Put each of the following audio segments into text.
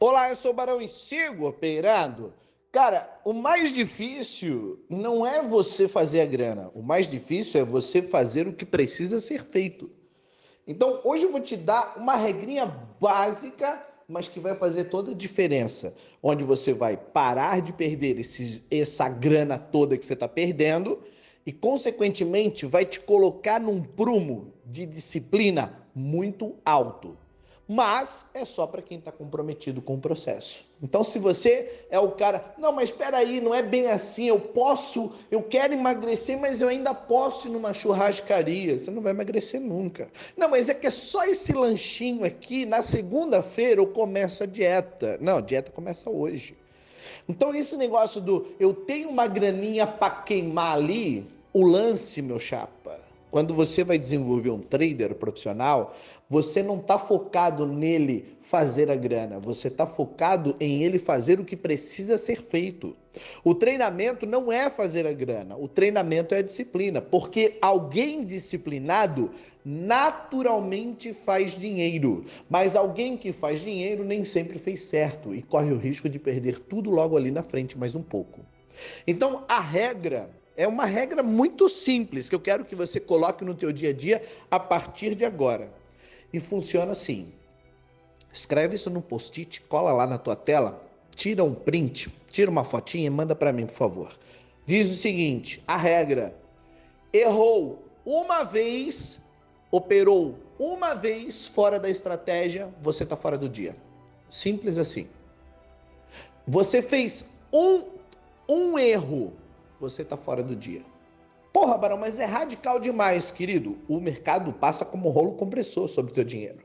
Olá, eu sou o Barão e sigo operando. Cara, o mais difícil não é você fazer a grana. O mais difícil é você fazer o que precisa ser feito. Então, hoje eu vou te dar uma regrinha básica, mas que vai fazer toda a diferença. Onde você vai parar de perder esse, essa grana toda que você está perdendo e, consequentemente, vai te colocar num prumo de disciplina muito alto mas é só para quem está comprometido com o processo. Então, se você é o cara, não, mas espera aí, não é bem assim. Eu posso, eu quero emagrecer, mas eu ainda posso ir numa churrascaria. Você não vai emagrecer nunca. Não, mas é que é só esse lanchinho aqui. Na segunda-feira eu começo a dieta. Não, a dieta começa hoje. Então, esse negócio do eu tenho uma graninha para queimar ali, o lance, meu chapa quando você vai desenvolver um trader profissional, você não está focado nele fazer a grana, você está focado em ele fazer o que precisa ser feito. O treinamento não é fazer a grana, o treinamento é a disciplina, porque alguém disciplinado naturalmente faz dinheiro, mas alguém que faz dinheiro nem sempre fez certo e corre o risco de perder tudo logo ali na frente mais um pouco. Então, a regra é uma regra muito simples que eu quero que você coloque no teu dia a dia a partir de agora. E funciona assim. Escreve isso no post-it, cola lá na tua tela, tira um print, tira uma fotinha e manda para mim, por favor. Diz o seguinte: a regra errou uma vez, operou uma vez fora da estratégia, você está fora do dia. Simples assim. Você fez um, um erro você está fora do dia. Porra, Barão, mas é radical demais, querido. O mercado passa como rolo compressor sobre o teu dinheiro.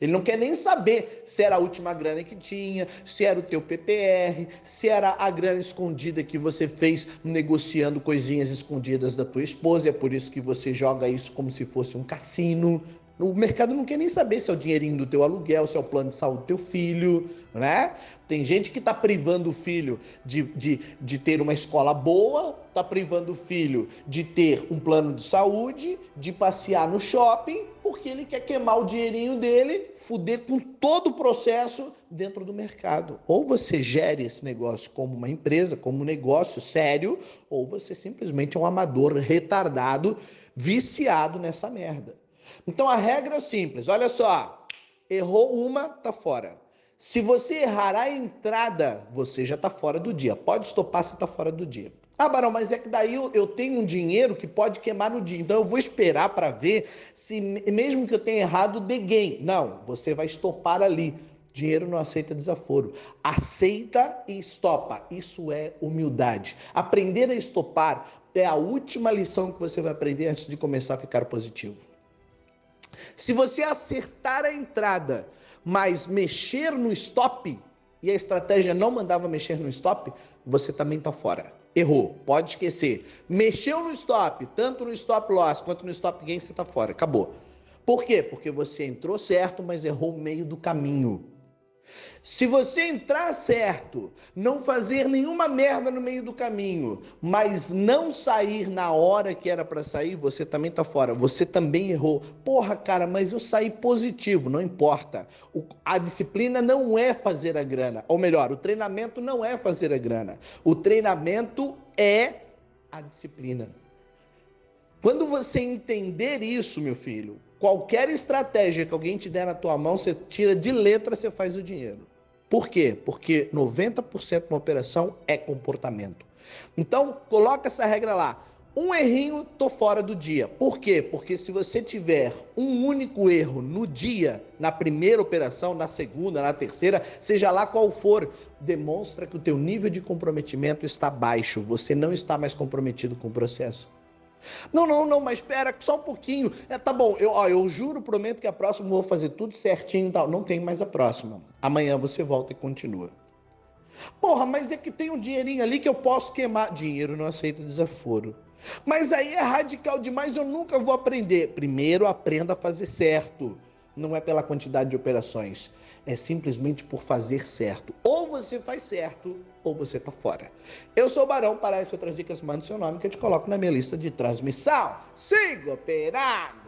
Ele não quer nem saber se era a última grana que tinha, se era o teu PPR, se era a grana escondida que você fez negociando coisinhas escondidas da tua esposa. É por isso que você joga isso como se fosse um cassino. O mercado não quer nem saber se é o dinheirinho do teu aluguel, se é o plano de saúde do teu filho, né? Tem gente que está privando o filho de, de, de ter uma escola boa, está privando o filho de ter um plano de saúde, de passear no shopping, porque ele quer queimar o dinheirinho dele, fuder com todo o processo dentro do mercado. Ou você gere esse negócio como uma empresa, como um negócio sério, ou você simplesmente é um amador retardado, viciado nessa merda. Então a regra é simples, olha só. Errou uma, tá fora. Se você errar a entrada, você já tá fora do dia. Pode estopar, você tá fora do dia. Ah, Barão, mas é que daí eu, eu tenho um dinheiro que pode queimar no dia. Então eu vou esperar para ver se, mesmo que eu tenha errado, dê gain. Não, você vai estopar ali. Dinheiro não aceita desaforo. Aceita e estopa. Isso é humildade. Aprender a estopar é a última lição que você vai aprender antes de começar a ficar positivo. Se você acertar a entrada, mas mexer no stop, e a estratégia não mandava mexer no stop, você também está fora. Errou, pode esquecer. Mexeu no stop, tanto no stop loss quanto no stop gain, você está fora. Acabou. Por quê? Porque você entrou certo, mas errou o meio do caminho. Se você entrar certo, não fazer nenhuma merda no meio do caminho, mas não sair na hora que era para sair, você também tá fora. Você também errou. Porra, cara, mas eu saí positivo, não importa. O, a disciplina não é fazer a grana, ou melhor, o treinamento não é fazer a grana. O treinamento é a disciplina. Quando você entender isso, meu filho, qualquer estratégia que alguém te der na tua mão, você tira de letra, você faz o dinheiro. Por quê? Porque 90% de uma operação é comportamento. Então, coloca essa regra lá. Um errinho, tô fora do dia. Por quê? Porque se você tiver um único erro no dia, na primeira operação, na segunda, na terceira, seja lá qual for, demonstra que o teu nível de comprometimento está baixo. Você não está mais comprometido com o processo. Não, não, não, mas espera, só um pouquinho. É, tá bom, eu, ó, eu juro, prometo que a próxima eu vou fazer tudo certinho e tal. Não tem mais a próxima. Amanhã você volta e continua. Porra, mas é que tem um dinheirinho ali que eu posso queimar. Dinheiro não aceita desaforo. Mas aí é radical demais, eu nunca vou aprender. Primeiro aprenda a fazer certo. Não é pela quantidade de operações é simplesmente por fazer certo. Ou você faz certo, ou você tá fora. Eu sou o Barão, para essas outras dicas, que eu te coloco na minha lista de transmissão. Siga operado!